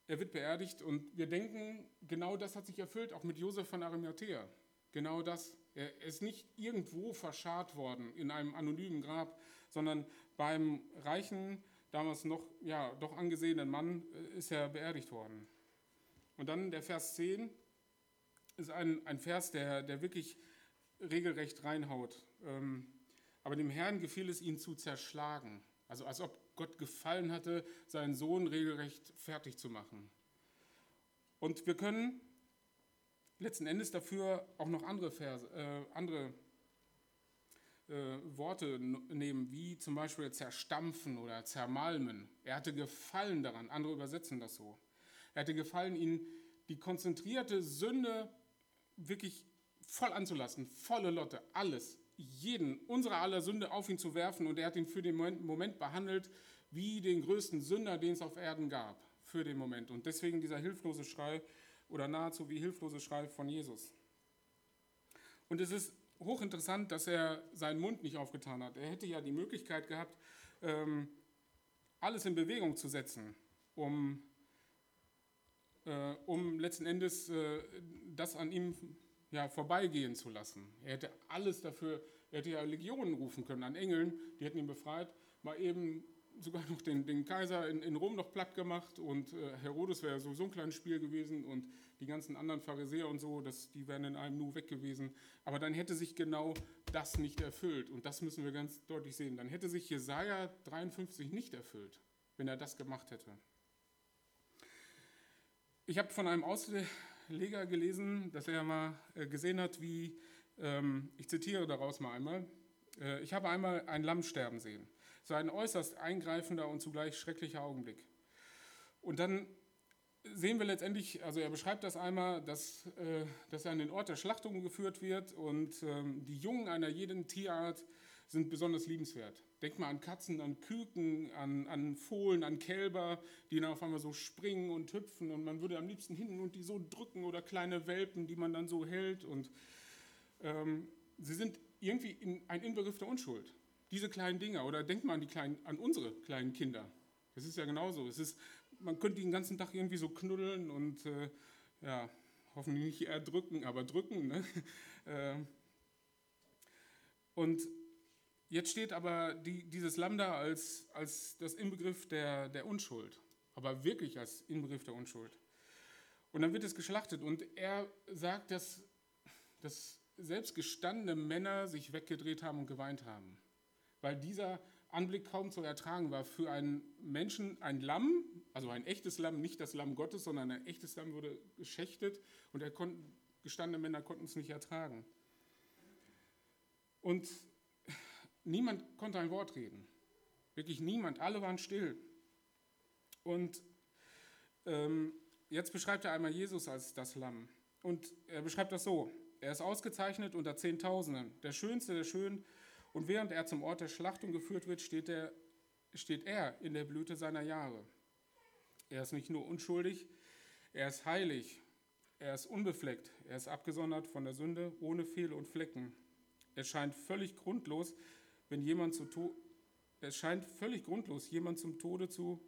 Speaker 1: er wird beerdigt und wir denken, genau das hat sich erfüllt, auch mit Josef von Arimathea. Genau das. Er ist nicht irgendwo verscharrt worden in einem anonymen Grab, sondern beim reichen, damals noch ja, doch angesehenen Mann äh, ist er beerdigt worden. Und dann der Vers 10 ist ein, ein Vers, der, der wirklich regelrecht reinhaut. Ähm, aber dem Herrn gefiel es, ihn zu zerschlagen. Also als ob Gott gefallen hatte, seinen Sohn regelrecht fertig zu machen. Und wir können letzten Endes dafür auch noch andere, Verse, äh, andere äh, Worte nehmen, wie zum Beispiel zerstampfen oder zermalmen. Er hatte Gefallen daran, andere übersetzen das so. Er hatte Gefallen, ihn die konzentrierte Sünde wirklich voll anzulassen, volle Lotte, alles, jeden, unsere aller Sünde auf ihn zu werfen und er hat ihn für den Moment behandelt wie den größten Sünder, den es auf Erden gab, für den Moment. Und deswegen dieser hilflose Schrei oder nahezu wie hilflose Schrei von Jesus. Und es ist hochinteressant, dass er seinen Mund nicht aufgetan hat. Er hätte ja die Möglichkeit gehabt, ähm, alles in Bewegung zu setzen, um, äh, um letzten Endes äh, das an ihm ja, vorbeigehen zu lassen. Er hätte alles dafür, er hätte ja Legionen rufen können an Engeln, die hätten ihn befreit, mal eben sogar noch den, den Kaiser in, in, Rom noch platt gemacht und äh, Herodes wäre sowieso ein kleines Spiel gewesen und die ganzen anderen Pharisäer und so, das, die wären in einem Nu weg gewesen. Aber dann hätte sich genau das nicht erfüllt und das müssen wir ganz deutlich sehen. Dann hätte sich Jesaja 53 nicht erfüllt, wenn er das gemacht hätte. Ich habe von einem Ausleger gelesen, dass er mal äh, gesehen hat, wie, ähm, ich zitiere daraus mal einmal, äh, ich habe einmal ein Lamm sterben sehen. So ein äußerst eingreifender und zugleich schrecklicher Augenblick. Und dann sehen wir letztendlich, also er beschreibt das einmal, dass, äh, dass er an den Ort der Schlachtung geführt wird und ähm, die Jungen einer jeden Tierart sind besonders liebenswert. Denkt mal an Katzen, an Küken, an, an Fohlen, an Kälber, die dann auf einmal so springen und hüpfen und man würde am liebsten hin und die so drücken oder kleine Welpen, die man dann so hält und ähm, sie sind irgendwie in, ein Inbegriff der Unschuld. Diese kleinen Dinge. Oder denkt mal an, die kleinen, an unsere kleinen Kinder. Das ist ja genauso. Es ist, man könnte den ganzen Tag irgendwie so knuddeln und äh, ja, hoffentlich nicht erdrücken, aber drücken. Ne? [laughs] äh, und jetzt steht aber die, dieses Lambda als, als das Inbegriff der, der Unschuld. Aber wirklich als Inbegriff der Unschuld. Und dann wird es geschlachtet. Und er sagt, dass, dass selbst gestandene Männer sich weggedreht haben und geweint haben weil dieser Anblick kaum zu ertragen war. Für einen Menschen ein Lamm, also ein echtes Lamm, nicht das Lamm Gottes, sondern ein echtes Lamm wurde geschächtet und er konnte, gestandene Männer konnten es nicht ertragen. Und niemand konnte ein Wort reden. Wirklich niemand. Alle waren still. Und ähm, jetzt beschreibt er einmal Jesus als das Lamm. Und er beschreibt das so. Er ist ausgezeichnet unter Zehntausenden. Der Schönste der Schönen und während er zum Ort der Schlachtung geführt wird, steht er, steht er in der Blüte seiner Jahre. Er ist nicht nur unschuldig, er ist heilig, er ist unbefleckt, er ist abgesondert von der Sünde, ohne Fehl und Flecken. Es scheint völlig grundlos, wenn jemand zu es scheint völlig grundlos, jemand zum Tode zu,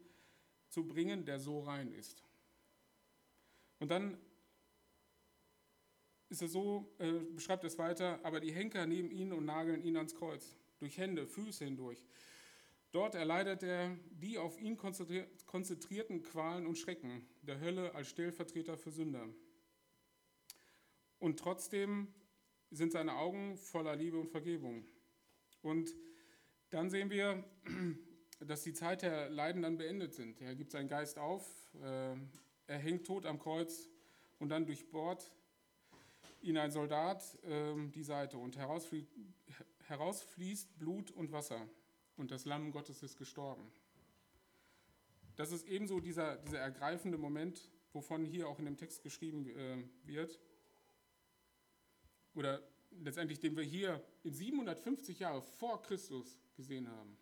Speaker 1: zu bringen, der so rein ist. Und dann ist es so, äh, beschreibt es weiter, aber die Henker nehmen ihn und nageln ihn ans Kreuz, durch Hände, Füße hindurch. Dort erleidet er die auf ihn konzentrierten Qualen und Schrecken der Hölle als Stellvertreter für Sünder. Und trotzdem sind seine Augen voller Liebe und Vergebung. Und dann sehen wir, [clears throat] dass die Zeit der Leiden dann beendet sind. Er gibt seinen Geist auf, äh, er hängt tot am Kreuz und dann durchbohrt ihn ein Soldat ähm, die Seite und herausfließt, herausfließt Blut und Wasser und das Lamm Gottes ist gestorben. Das ist ebenso dieser, dieser ergreifende Moment, wovon hier auch in dem Text geschrieben äh, wird. Oder letztendlich, den wir hier in 750 Jahre vor Christus gesehen haben.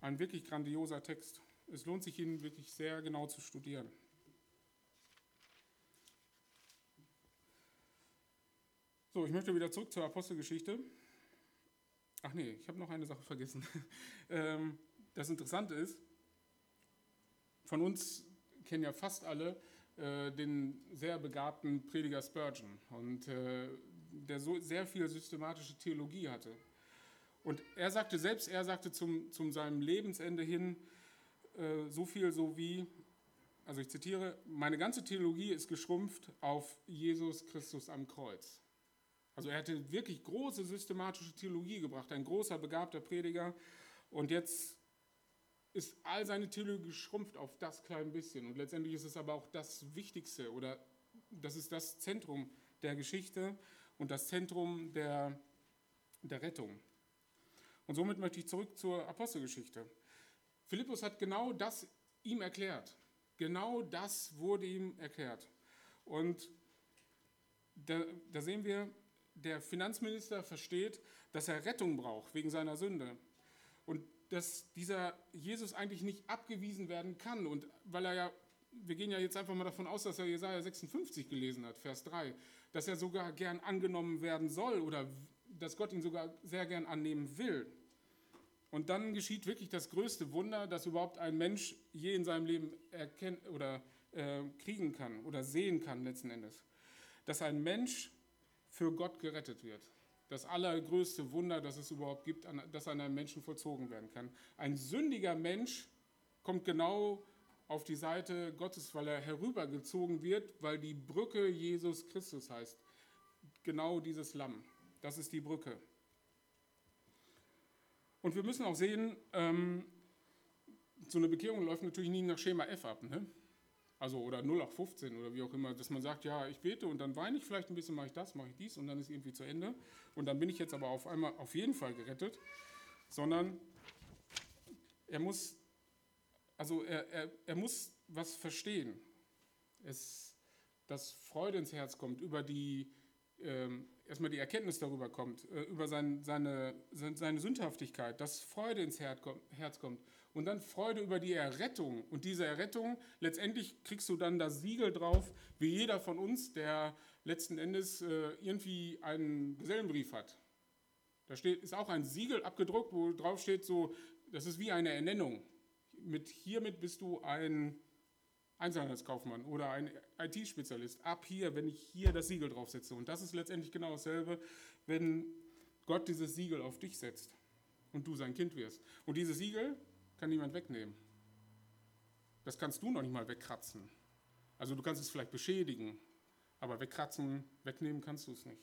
Speaker 1: Ein wirklich grandioser Text. Es lohnt sich, ihn wirklich sehr genau zu studieren. So, ich möchte wieder zurück zur Apostelgeschichte. Ach nee, ich habe noch eine Sache vergessen. [laughs] Ähm, das Interessante ist, von uns kennen ja fast alle äh, den sehr begabten Prediger Spurgeon und äh, der so sehr viel systematische Theologie hatte. Und er sagte selbst, er sagte zum, zum seinem Lebensende hin äh, so viel so wie, also ich zitiere, meine ganze Theologie ist geschrumpft auf Jesus Christus am Kreuz. Also er hatte wirklich große systematische Theologie gebracht, ein großer, begabter Prediger. Und jetzt ist all seine Theologie geschrumpft auf das kleine bisschen. Und letztendlich ist es aber auch das Wichtigste oder das ist das Zentrum der Geschichte und das Zentrum der, der Rettung. Und somit möchte ich zurück zur Apostelgeschichte. Philippus hat genau das ihm erklärt. Genau das wurde ihm erklärt. Und da, da sehen wir, der Finanzminister versteht, dass er Rettung braucht wegen seiner Sünde. Und dass dieser Jesus eigentlich nicht abgewiesen werden kann. Und weil er ja, wir gehen ja jetzt einfach mal davon aus, dass er Jesaja 56 gelesen hat, Vers 3, dass er sogar gern angenommen werden soll oder dass Gott ihn sogar sehr gern annehmen will. Und dann geschieht wirklich das größte Wunder, das überhaupt ein Mensch je in seinem Leben erkennen oder äh, kriegen kann oder sehen kann letzten Endes. Dass ein Mensch für Gott gerettet wird. Das allergrößte Wunder, das es überhaupt gibt, das an einem Menschen vollzogen werden kann. Ein sündiger Mensch kommt genau auf die Seite Gottes, weil er herübergezogen wird, weil die Brücke Jesus Christus heißt. Genau dieses Lamm. Das ist die Brücke. Und wir müssen auch sehen, ähm, so eine Bekehrung läuft natürlich nie nach Schema F ab. Ne? Also oder 0 nach 15 oder wie auch immer, dass man sagt, ja, ich bete und dann weine ich vielleicht ein bisschen, mache ich das, mache ich dies und dann ist irgendwie zu Ende. Und dann bin ich jetzt aber auf einmal auf jeden Fall gerettet. Sondern er muss, also er, er, er muss was verstehen. Es, dass Freude ins Herz kommt über die, ähm, erstmal die Erkenntnis darüber kommt, äh, über sein, seine, seine Sündhaftigkeit, dass Freude ins Herz kommt und dann Freude über die Errettung. Und diese Errettung, letztendlich kriegst du dann das Siegel drauf, wie jeder von uns, der letzten Endes äh, irgendwie einen Gesellenbrief hat. Da steht, ist auch ein Siegel abgedruckt, wo drauf steht, so, das ist wie eine Ernennung. Mit, hiermit bist du ein Einzelhandelskaufmann oder ein IT-Spezialist. Ab hier, wenn ich hier das Siegel draufsetze. Und das ist letztendlich genau dasselbe, wenn Gott dieses Siegel auf dich setzt und du sein Kind wirst. Und dieses Siegel, kann niemand wegnehmen. Das kannst du noch nicht mal wegkratzen. Also du kannst es vielleicht beschädigen, aber wegkratzen, wegnehmen kannst du es nicht.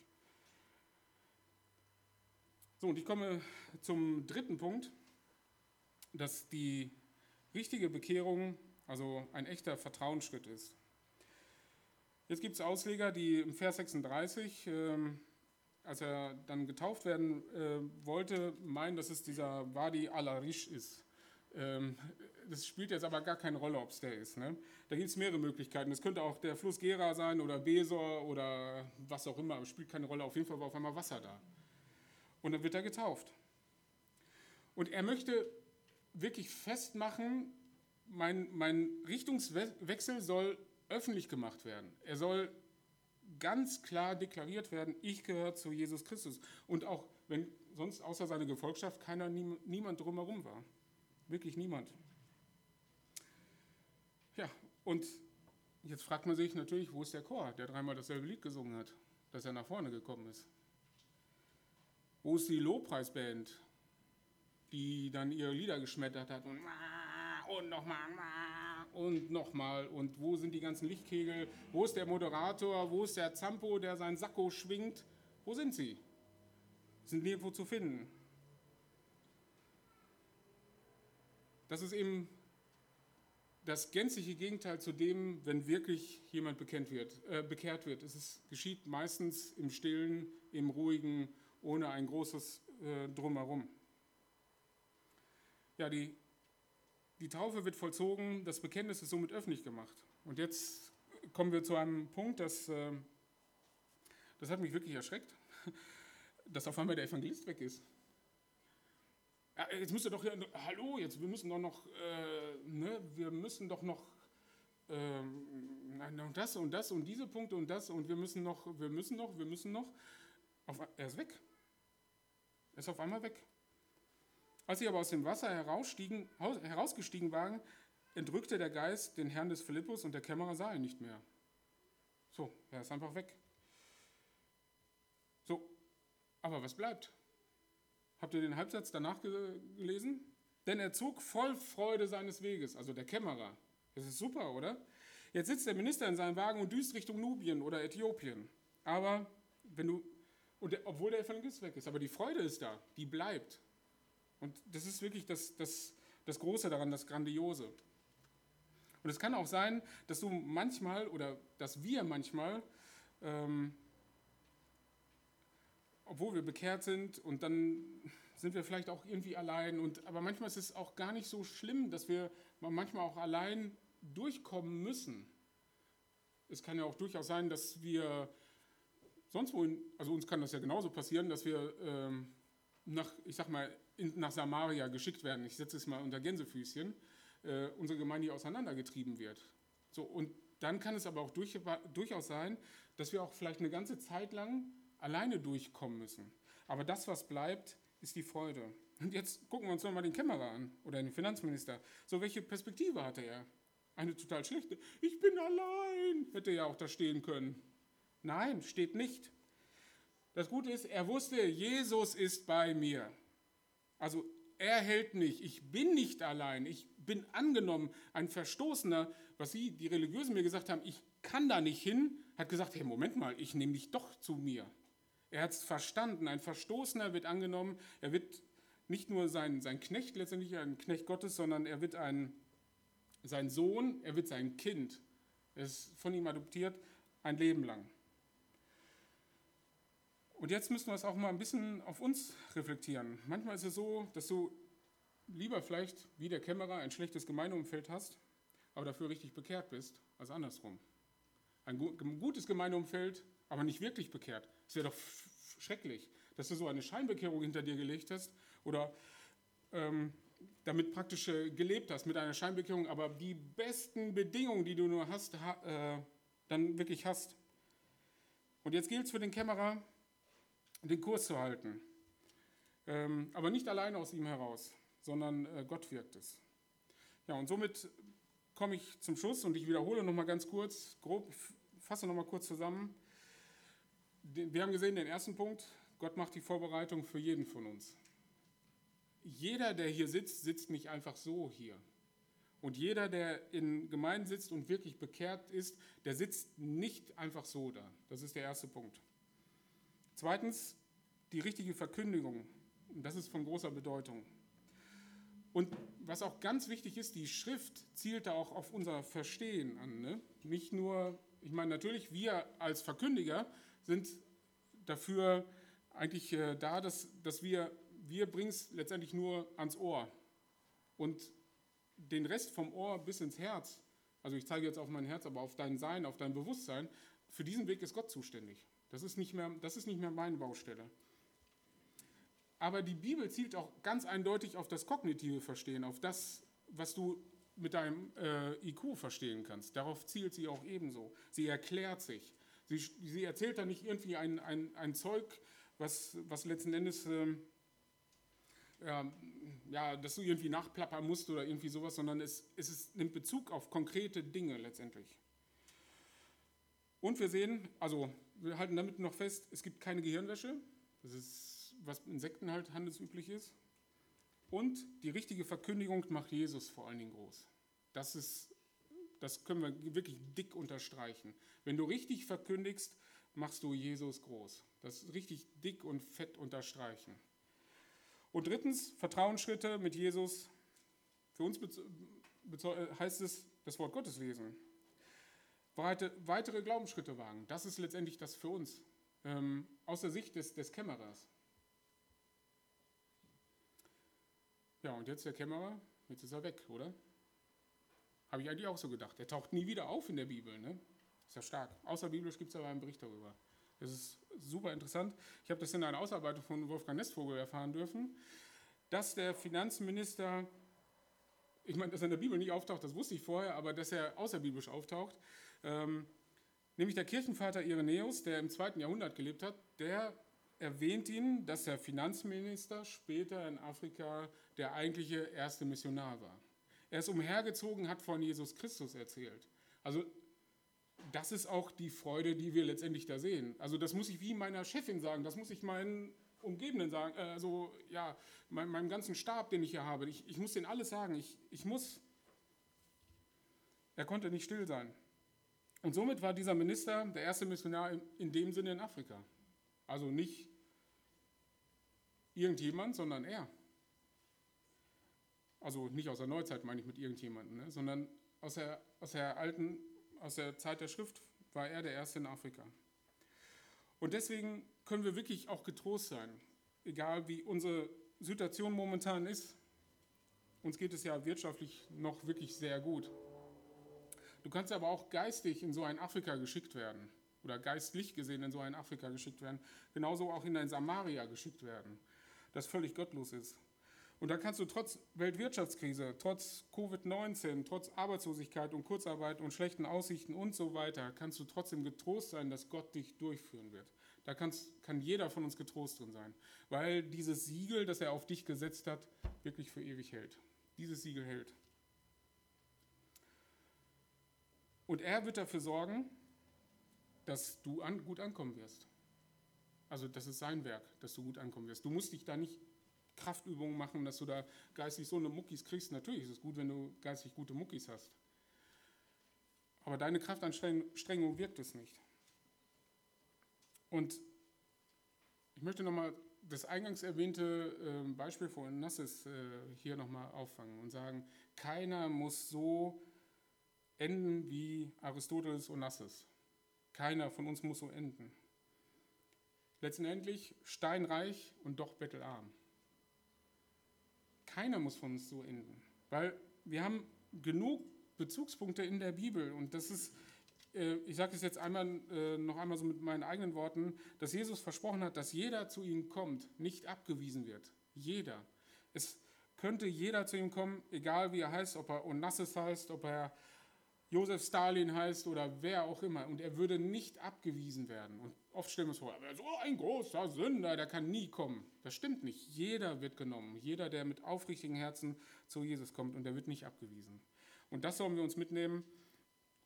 Speaker 1: So, und ich komme zum dritten Punkt, dass die richtige Bekehrung also ein echter Vertrauensschritt ist. Jetzt gibt es Ausleger, die im Vers 36, äh, als er dann getauft werden äh, wollte, meinen, dass es dieser Wadi al-Arish ist. Ähm, das spielt jetzt aber gar keine Rolle, ob es der ist. Ne? Da gibt es mehrere Möglichkeiten. Es könnte auch der Fluss Gera sein oder Besor oder was auch immer. Es spielt keine Rolle. Auf jeden Fall war auf einmal Wasser da. Und dann wird er getauft. Und er möchte wirklich festmachen, mein, mein Richtungswechsel soll öffentlich gemacht werden. Er soll ganz klar deklariert werden, ich gehöre zu Jesus Christus. Und auch wenn sonst außer seiner Gefolgschaft keiner, niemand drumherum war. Wirklich niemand. Ja, und jetzt fragt man sich natürlich, wo ist der Chor, der dreimal dasselbe Lied gesungen hat, dass er nach vorne gekommen ist? Wo ist die Lobpreisband, die dann ihre Lieder geschmettert hat und, und nochmal und nochmal und wo sind die ganzen Lichtkegel? Wo ist der Moderator? Wo ist der Zampo, der sein Sakko schwingt? Wo sind sie? Sind nirgendwo zu finden. Das ist eben das gänzliche Gegenteil zu dem, wenn wirklich jemand bekennt wird, äh, bekehrt wird. Es ist, geschieht meistens im Stillen, im Ruhigen, ohne ein großes äh, Drumherum. Ja, die, die Taufe wird vollzogen, das Bekenntnis ist somit öffentlich gemacht. Und jetzt kommen wir zu einem Punkt, das, äh, das hat mich wirklich erschreckt, [laughs] dass auf einmal der Evangelist weg ist. Ja, jetzt müsst ihr doch, hier, hallo, jetzt, wir müssen doch noch, äh, ne, wir müssen doch noch, ähm, noch das und das und diese Punkte und das und wir müssen noch, wir müssen noch, wir müssen noch. Auf, er ist weg. Er ist auf einmal weg. Als sie aber aus dem Wasser herausgestiegen waren, entrückte der Geist den Herrn des Philippus und der Kämmerer sah ihn nicht mehr. So, er ist einfach weg. So, aber was bleibt? Habt ihr den Halbsatz danach gelesen? Denn er zog voll Freude seines Weges, also der Kämmerer. Das ist super, oder? Jetzt sitzt der Minister in seinem Wagen und düst Richtung Nubien oder Äthiopien. Aber wenn du, und obwohl der Evangelist weg ist, aber die Freude ist da, die bleibt. Und das ist wirklich das, das, das Große daran, das Grandiose. Und es kann auch sein, dass du manchmal oder dass wir manchmal, ähm, obwohl wir bekehrt sind und dann sind wir vielleicht auch irgendwie allein. Und, aber manchmal ist es auch gar nicht so schlimm, dass wir manchmal auch allein durchkommen müssen. Es kann ja auch durchaus sein, dass wir sonst wo, in, also uns kann das ja genauso passieren, dass wir ähm, nach, ich sag mal, in, nach Samaria geschickt werden. Ich setze es mal unter Gänsefüßchen äh, unsere Gemeinde auseinandergetrieben wird. So, und dann kann es aber auch durch, durchaus sein, dass wir auch vielleicht eine ganze Zeit lang alleine durchkommen müssen. Aber das, was bleibt, ist die Freude. Und jetzt gucken wir uns nochmal den Kämmerer an oder den Finanzminister. So, welche Perspektive hatte er? Eine total schlechte. Ich bin allein, hätte ja auch da stehen können. Nein, steht nicht. Das Gute ist, er wusste, Jesus ist bei mir. Also er hält mich. Ich bin nicht allein. Ich bin angenommen. Ein Verstoßener, was Sie, die Religiösen, mir gesagt haben, ich kann da nicht hin, hat gesagt, hey, Moment mal, ich nehme dich doch zu mir. Er hat es verstanden. Ein Verstoßener wird angenommen. Er wird nicht nur sein, sein Knecht, letztendlich ein Knecht Gottes, sondern er wird ein, sein Sohn, er wird sein Kind. Er ist von ihm adoptiert ein Leben lang. Und jetzt müssen wir es auch mal ein bisschen auf uns reflektieren. Manchmal ist es so, dass du lieber vielleicht wie der Kämmerer ein schlechtes Gemeindeumfeld hast, aber dafür richtig bekehrt bist, als andersrum. Ein gutes Gemeindeumfeld, aber nicht wirklich bekehrt. Es wäre doch schrecklich, dass du so eine Scheinbekehrung hinter dir gelegt hast oder ähm, damit praktisch äh, gelebt hast mit einer Scheinbekehrung, aber die besten Bedingungen, die du nur hast, ha, äh, dann wirklich hast. Und jetzt gilt es für den Kämmerer, den Kurs zu halten. Ähm, aber nicht allein aus ihm heraus, sondern äh, Gott wirkt es. Ja, und somit komme ich zum Schluss und ich wiederhole nochmal ganz kurz, grob, fasse nochmal kurz zusammen. Wir haben gesehen, den ersten Punkt, Gott macht die Vorbereitung für jeden von uns. Jeder, der hier sitzt, sitzt nicht einfach so hier. Und jeder, der in Gemeinden sitzt und wirklich bekehrt ist, der sitzt nicht einfach so da. Das ist der erste Punkt. Zweitens, die richtige Verkündigung. Das ist von großer Bedeutung. Und was auch ganz wichtig ist, die Schrift zielt da auch auf unser Verstehen an. Ne? Nicht nur, ich meine, natürlich, wir als Verkündiger sind dafür eigentlich äh, da, dass, dass wir, wir bringen es letztendlich nur ans Ohr. Und den Rest vom Ohr bis ins Herz, also ich zeige jetzt auf mein Herz, aber auf dein Sein, auf dein Bewusstsein, für diesen Weg ist Gott zuständig. Das ist nicht mehr, das ist nicht mehr meine Baustelle. Aber die Bibel zielt auch ganz eindeutig auf das kognitive Verstehen, auf das, was du mit deinem äh, IQ verstehen kannst. Darauf zielt sie auch ebenso. Sie erklärt sich. Sie, sie erzählt da nicht irgendwie ein, ein, ein Zeug, was, was letzten Endes, ähm, ja, ja, dass du irgendwie nachplappern musst oder irgendwie sowas, sondern es, es ist, nimmt Bezug auf konkrete Dinge letztendlich. Und wir sehen, also wir halten damit noch fest, es gibt keine Gehirnwäsche. Das ist, was Insekten halt handelsüblich ist. Und die richtige Verkündigung macht Jesus vor allen Dingen groß. Das, ist, das können wir wirklich dick unterstreichen. Wenn du richtig verkündigst, machst du Jesus groß. Das richtig dick und fett unterstreichen. Und drittens, Vertrauensschritte mit Jesus. Für uns heißt es das Wort Gottes lesen weitere Glaubensschritte wagen. Das ist letztendlich das für uns, ähm, aus der Sicht des, des Kämmerers. Ja, und jetzt der Kämmerer, jetzt ist er weg, oder? Habe ich eigentlich auch so gedacht. Er taucht nie wieder auf in der Bibel, ne? Ist ja stark. Außerbiblisch gibt es aber einen Bericht darüber. Das ist super interessant. Ich habe das in einer Ausarbeitung von Wolfgang Nestvogel erfahren dürfen, dass der Finanzminister, ich meine, dass er in der Bibel nicht auftaucht, das wusste ich vorher, aber dass er außerbiblisch auftaucht, ähm, nämlich der Kirchenvater Irenäus, der im zweiten Jahrhundert gelebt hat, der erwähnt ihn, dass der Finanzminister später in Afrika der eigentliche erste Missionar war. Er ist umhergezogen, hat von Jesus Christus erzählt. Also das ist auch die Freude, die wir letztendlich da sehen. Also das muss ich wie meiner Chefin sagen, das muss ich meinen Umgebenden sagen, also ja, mein, meinem ganzen Stab, den ich hier habe. Ich, ich muss denen alles sagen. Ich, ich muss. Er konnte nicht still sein. Und somit war dieser Minister der erste Missionar in, in dem Sinne in Afrika. Also nicht irgendjemand, sondern er. Also nicht aus der Neuzeit meine ich mit irgendjemandem, ne? sondern aus der, aus der alten, aus der Zeit der Schrift war er der Erste in Afrika. Und deswegen können wir wirklich auch getrost sein, egal wie unsere Situation momentan ist. Uns geht es ja wirtschaftlich noch wirklich sehr gut. Du kannst aber auch geistig in so ein Afrika geschickt werden oder geistlich gesehen in so ein Afrika geschickt werden, genauso auch in ein Samaria geschickt werden, das völlig gottlos ist. Und da kannst du trotz Weltwirtschaftskrise, trotz Covid-19, trotz Arbeitslosigkeit und Kurzarbeit und schlechten Aussichten und so weiter, kannst du trotzdem getrost sein, dass Gott dich durchführen wird. Da kannst, kann jeder von uns getrost drin sein, weil dieses Siegel, das er auf dich gesetzt hat, wirklich für ewig hält. Dieses Siegel hält. Und er wird dafür sorgen, dass du an, gut ankommen wirst. Also das ist sein Werk, dass du gut ankommen wirst. Du musst dich da nicht Kraftübungen machen, dass du da geistig so eine Muckis kriegst. Natürlich ist es gut, wenn du geistig gute Muckis hast. Aber deine Kraftanstrengung wirkt es nicht. Und ich möchte nochmal das eingangs erwähnte ähm, Beispiel von Nassis äh, hier nochmal auffangen und sagen, keiner muss so enden wie Aristoteles und Nassis. Keiner von uns muss so enden. Letztendlich steinreich und doch bettelarm. Keiner muss von uns so enden, weil wir haben genug Bezugspunkte in der Bibel und das ist, äh, ich sage es jetzt einmal äh, noch einmal so mit meinen eigenen Worten, dass Jesus versprochen hat, dass jeder zu ihm kommt, nicht abgewiesen wird. Jeder. Es könnte jeder zu ihm kommen, egal wie er heißt, ob er Onassis heißt, ob er Josef Stalin heißt oder wer auch immer. Und er würde nicht abgewiesen werden. Und oft stellen wir uns vor, so ein großer Sünder, der kann nie kommen. Das stimmt nicht. Jeder wird genommen. Jeder, der mit aufrichtigen Herzen zu Jesus kommt und der wird nicht abgewiesen. Und das sollen wir uns mitnehmen.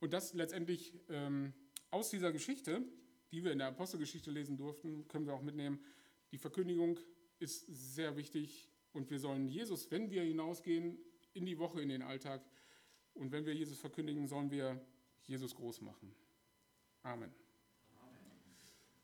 Speaker 1: Und das letztendlich ähm, aus dieser Geschichte, die wir in der Apostelgeschichte lesen durften, können wir auch mitnehmen. Die Verkündigung ist sehr wichtig und wir sollen Jesus, wenn wir hinausgehen in die Woche, in den Alltag, und wenn wir Jesus verkündigen, sollen wir Jesus groß machen. Amen.